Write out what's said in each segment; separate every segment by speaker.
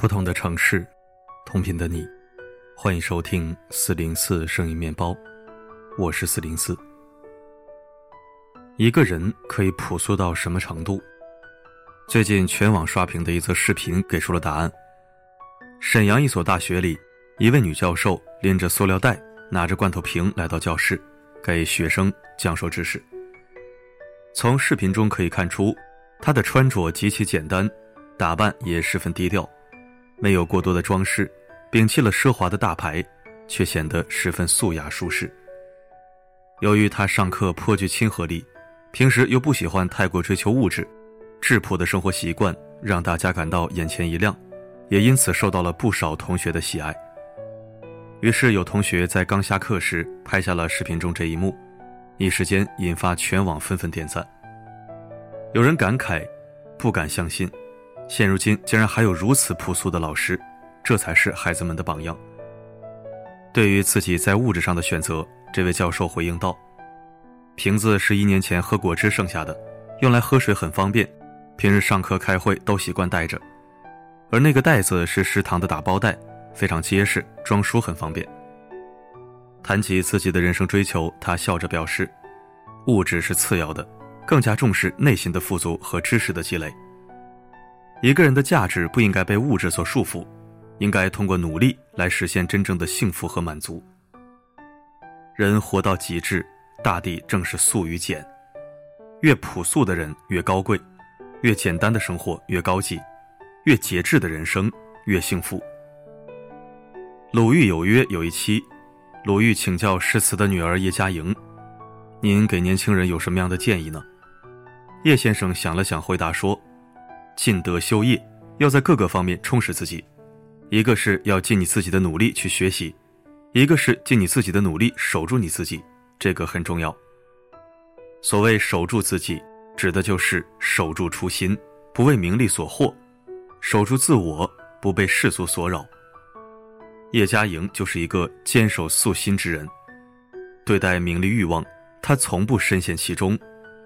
Speaker 1: 不同的城市，同频的你，欢迎收听四零四声音面包，我是四零四。一个人可以朴素到什么程度？最近全网刷屏的一则视频给出了答案。沈阳一所大学里，一位女教授拎着塑料袋，拿着罐头瓶来到教室，给学生讲授知识。从视频中可以看出，她的穿着极其简单，打扮也十分低调。没有过多的装饰，摒弃了奢华的大牌，却显得十分素雅舒适。由于他上课颇具亲和力，平时又不喜欢太过追求物质，质朴的生活习惯让大家感到眼前一亮，也因此受到了不少同学的喜爱。于是有同学在刚下课时拍下了视频中这一幕，一时间引发全网纷纷点赞。有人感慨，不敢相信。现如今竟然还有如此朴素的老师，这才是孩子们的榜样。对于自己在物质上的选择，这位教授回应道：“瓶子是一年前喝果汁剩下的，用来喝水很方便，平日上课开会都习惯带着。而那个袋子是食堂的打包袋，非常结实，装书很方便。”谈起自己的人生追求，他笑着表示：“物质是次要的，更加重视内心的富足和知识的积累。”一个人的价值不应该被物质所束缚，应该通过努力来实现真正的幸福和满足。人活到极致，大抵正是素与简。越朴素的人越高贵，越简单的生活越高级，越节制的人生越幸福。鲁豫有约有一期，鲁豫请教诗词的女儿叶嘉莹：“您给年轻人有什么样的建议呢？”叶先生想了想，回答说。尽德修业，要在各个方面充实自己。一个是要尽你自己的努力去学习，一个是尽你自己的努力守住你自己，这个很重要。所谓守住自己，指的就是守住初心，不为名利所惑；守住自我，不被世俗所扰。叶嘉莹就是一个坚守素心之人。对待名利欲望，他从不深陷其中，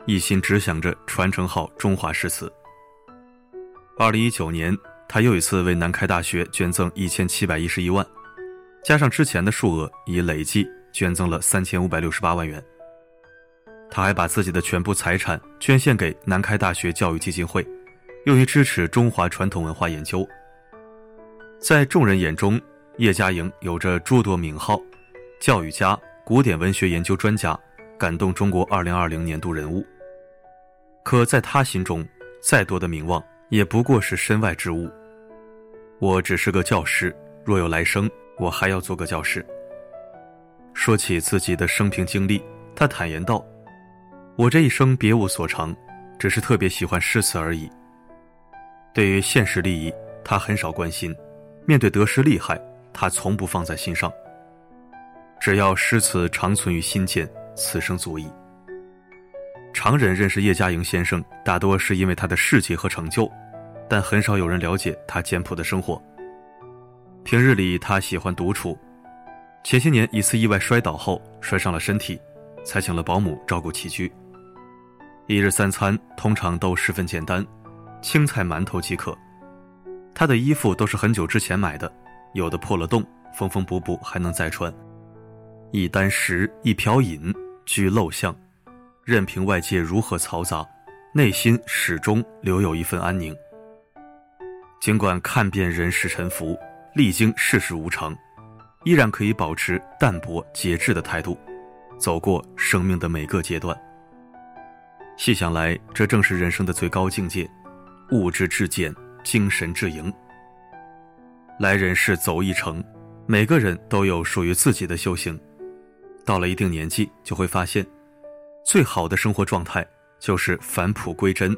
Speaker 1: 一心只想着传承好中华诗词。二零一九年，他又一次为南开大学捐赠一千七百一十一万，加上之前的数额，已累计捐赠了三千五百六十八万元。他还把自己的全部财产捐献给南开大学教育基金会，用于支持中华传统文化研究。在众人眼中，叶嘉莹有着诸多名号：教育家、古典文学研究专家、感动中国二零二零年度人物。可在他心中，再多的名望。也不过是身外之物。我只是个教师，若有来生，我还要做个教师。说起自己的生平经历，他坦言道：“我这一生别无所长，只是特别喜欢诗词而已。对于现实利益，他很少关心；面对得失利害，他从不放在心上。只要诗词长存于心间，此生足矣。”常人认识叶嘉莹先生，大多是因为他的事迹和成就。但很少有人了解他简朴的生活。平日里，他喜欢独处。前些年一次意外摔倒后摔伤了身体，才请了保姆照顾起居。一日三餐通常都十分简单，青菜馒头即可。他的衣服都是很久之前买的，有的破了洞，缝缝补补还能再穿。一箪食，一瓢饮，居陋巷，任凭外界如何嘈杂，内心始终留有一份安宁。尽管看遍人世沉浮，历经世事无常，依然可以保持淡泊节制的态度，走过生命的每个阶段。细想来，这正是人生的最高境界：物质至简，精神至盈。来人世走一程，每个人都有属于自己的修行。到了一定年纪，就会发现，最好的生活状态就是返璞归真，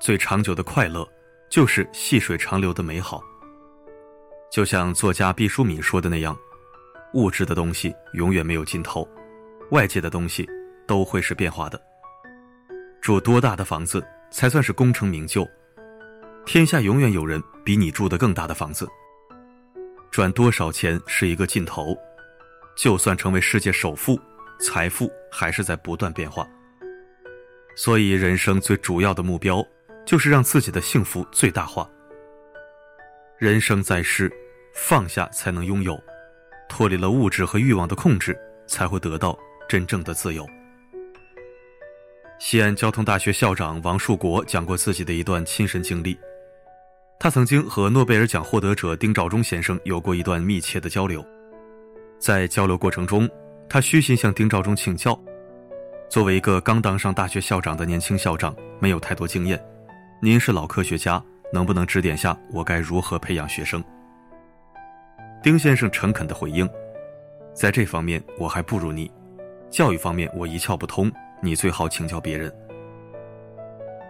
Speaker 1: 最长久的快乐。就是细水长流的美好。就像作家毕淑敏说的那样，物质的东西永远没有尽头，外界的东西都会是变化的。住多大的房子才算是功成名就？天下永远有人比你住的更大的房子。赚多少钱是一个尽头，就算成为世界首富，财富还是在不断变化。所以，人生最主要的目标。就是让自己的幸福最大化。人生在世，放下才能拥有，脱离了物质和欲望的控制，才会得到真正的自由。西安交通大学校长王树国讲过自己的一段亲身经历。他曾经和诺贝尔奖获得者丁肇中先生有过一段密切的交流。在交流过程中，他虚心向丁肇中请教：作为一个刚当上大学校长的年轻校长，没有太多经验，您是老科学家，能不能指点下我该如何培养学生？丁先生诚恳地回应：在这方面我还不如你，教育方面我一窍不通。你最好请教别人。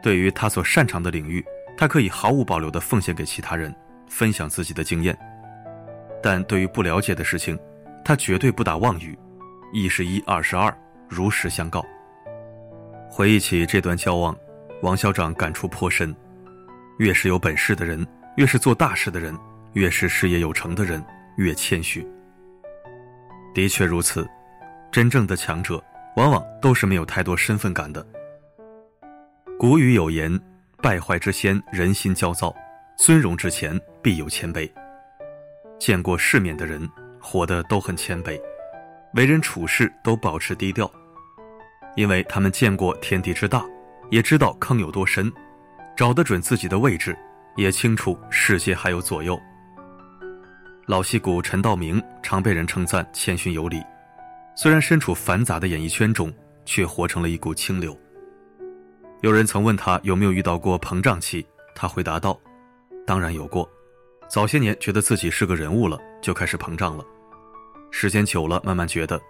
Speaker 1: 对于他所擅长的领域，他可以毫无保留地奉献给其他人，分享自己的经验；但对于不了解的事情，他绝对不打妄语，一是一，二是二，如实相告。回忆起这段交往，王校长感触颇深：越是有本事的人，越是做大事的人，越是事业有成的人，越谦虚。的确如此，真正的强者。往往都是没有太多身份感的。古语有言：“败坏之先，人心焦躁；尊荣之前，必有谦卑。”见过世面的人，活得都很谦卑，为人处事都保持低调，因为他们见过天地之大，也知道坑有多深，找得准自己的位置，也清楚世界还有左右。老戏骨陈道明常被人称赞谦逊有礼。虽然身处繁杂的演艺圈中，却活成了一股清流。有人曾问他有没有遇到过膨胀期，他回答道：“当然有过。早些年觉得自己是个人物了，就开始膨胀了。时间久了，慢慢觉得，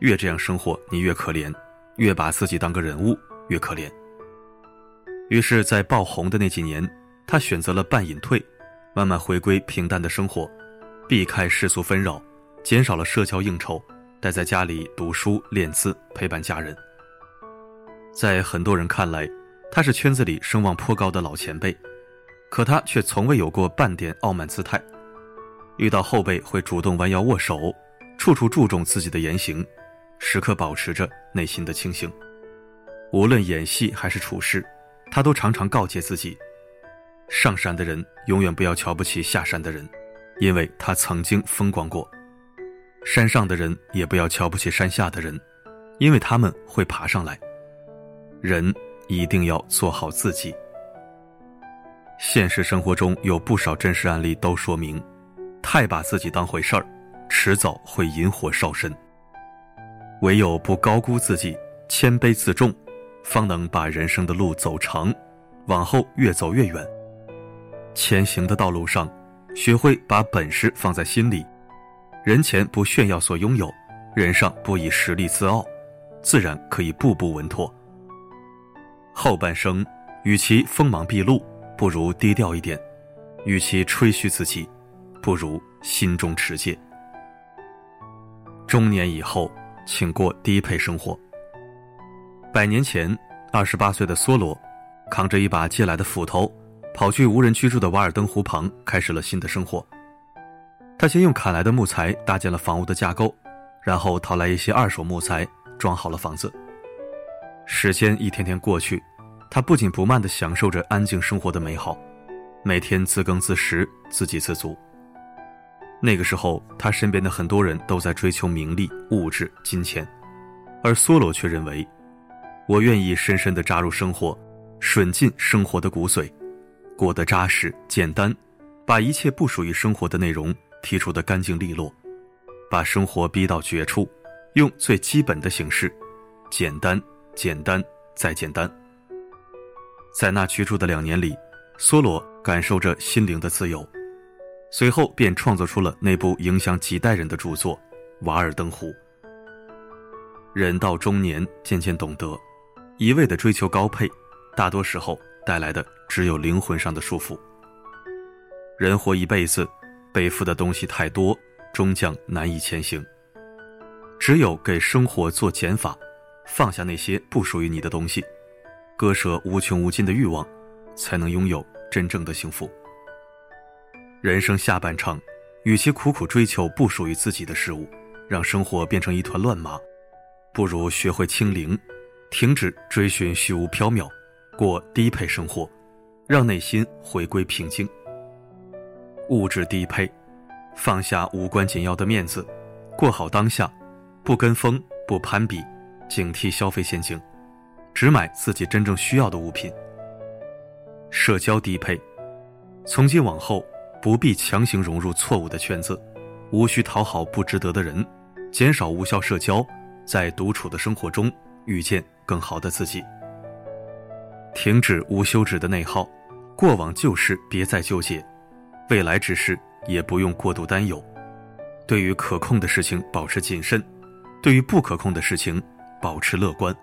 Speaker 1: 越这样生活，你越可怜；越把自己当个人物，越可怜。于是，在爆红的那几年，他选择了半隐退，慢慢回归平淡的生活，避开世俗纷扰，减少了社交应酬。”待在家里读书练字，陪伴家人。在很多人看来，他是圈子里声望颇高的老前辈，可他却从未有过半点傲慢姿态。遇到后辈会主动弯腰握手，处处注重自己的言行，时刻保持着内心的清醒。无论演戏还是处事，他都常常告诫自己：上山的人永远不要瞧不起下山的人，因为他曾经风光过。山上的人也不要瞧不起山下的人，因为他们会爬上来。人一定要做好自己。现实生活中有不少真实案例都说明，太把自己当回事儿，迟早会引火烧身。唯有不高估自己，谦卑自重，方能把人生的路走长，往后越走越远。前行的道路上，学会把本事放在心里。人前不炫耀所拥有，人上不以实力自傲，自然可以步步稳妥。后半生，与其锋芒毕露，不如低调一点；与其吹嘘自己，不如心中持戒。中年以后，请过低配生活。百年前，二十八岁的梭罗，扛着一把借来的斧头，跑去无人居住的瓦尔登湖旁，开始了新的生活。他先用砍来的木材搭建了房屋的架构，然后淘来一些二手木材装好了房子。时间一天天过去，他不紧不慢地享受着安静生活的美好，每天自耕自食，自给自足。那个时候，他身边的很多人都在追求名利、物质、金钱，而梭罗却认为：“我愿意深深地扎入生活，吮尽生活的骨髓，过得扎实简单，把一切不属于生活的内容。”剔除的干净利落，把生活逼到绝处，用最基本的形式，简单、简单再简单。在那居住的两年里，梭罗感受着心灵的自由，随后便创作出了那部影响几代人的著作《瓦尔登湖》。人到中年，渐渐懂得，一味的追求高配，大多时候带来的只有灵魂上的束缚。人活一辈子。背负的东西太多，终将难以前行。只有给生活做减法，放下那些不属于你的东西，割舍无穷无尽的欲望，才能拥有真正的幸福。人生下半场，与其苦苦追求不属于自己的事物，让生活变成一团乱麻，不如学会清零，停止追寻虚无缥缈，过低配生活，让内心回归平静。物质低配，放下无关紧要的面子，过好当下，不跟风，不攀比，警惕消费陷阱，只买自己真正需要的物品。社交低配，从今往后不必强行融入错误的圈子，无需讨好不值得的人，减少无效社交，在独处的生活中遇见更好的自己。停止无休止的内耗，过往旧事别再纠结。未来之事也不用过度担忧，对于可控的事情保持谨慎，对于不可控的事情保持乐观。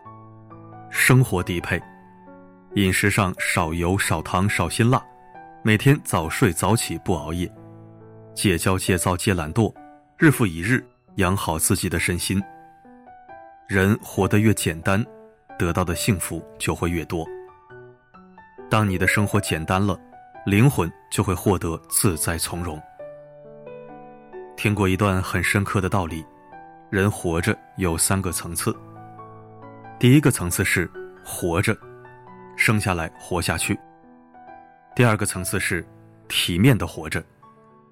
Speaker 1: 生活低配，饮食上少油少糖少辛辣，每天早睡早起不熬夜，戒骄戒躁戒懒惰，日复一日养好自己的身心。人活得越简单，得到的幸福就会越多。当你的生活简单了。灵魂就会获得自在从容。听过一段很深刻的道理：人活着有三个层次。第一个层次是活着，生下来活下去；第二个层次是体面的活着，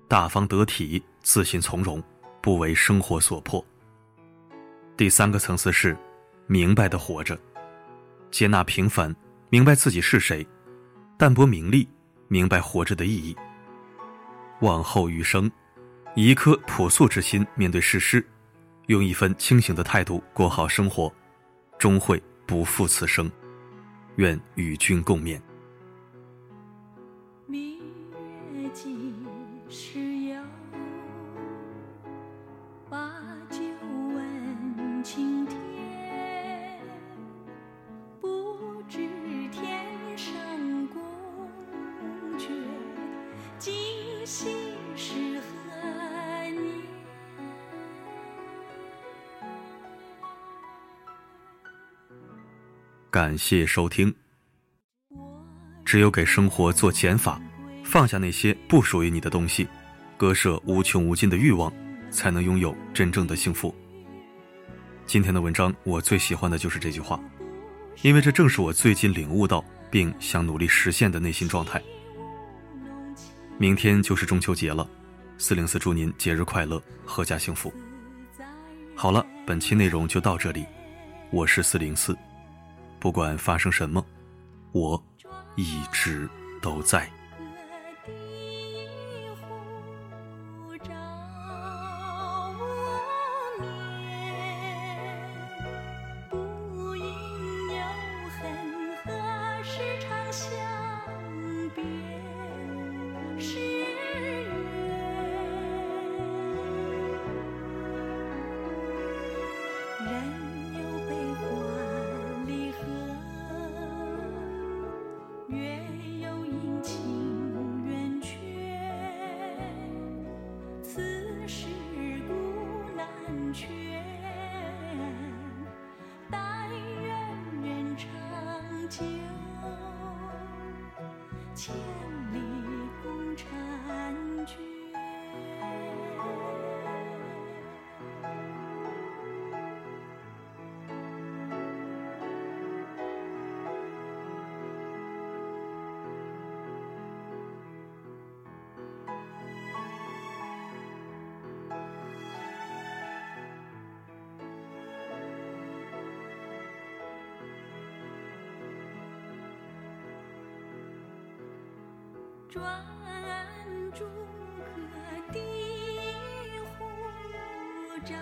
Speaker 1: 大方得体、自信从容，不为生活所迫；第三个层次是明白的活着，接纳平凡，明白自己是谁，淡泊名利。明白活着的意义。往后余生，以一颗朴素之心面对世事，用一份清醒的态度过好生活，终会不负此生。愿与君共勉。感谢收听。只有给生活做减法，放下那些不属于你的东西，割舍无穷无尽的欲望，才能拥有真正的幸福。今天的文章我最喜欢的就是这句话，因为这正是我最近领悟到并想努力实现的内心状态。明天就是中秋节了，四零四祝您节日快乐，阖家幸福。好了，本期内容就到这里，我是四零四。不管发生什么，我一直都在。
Speaker 2: 转朱阁低绮户照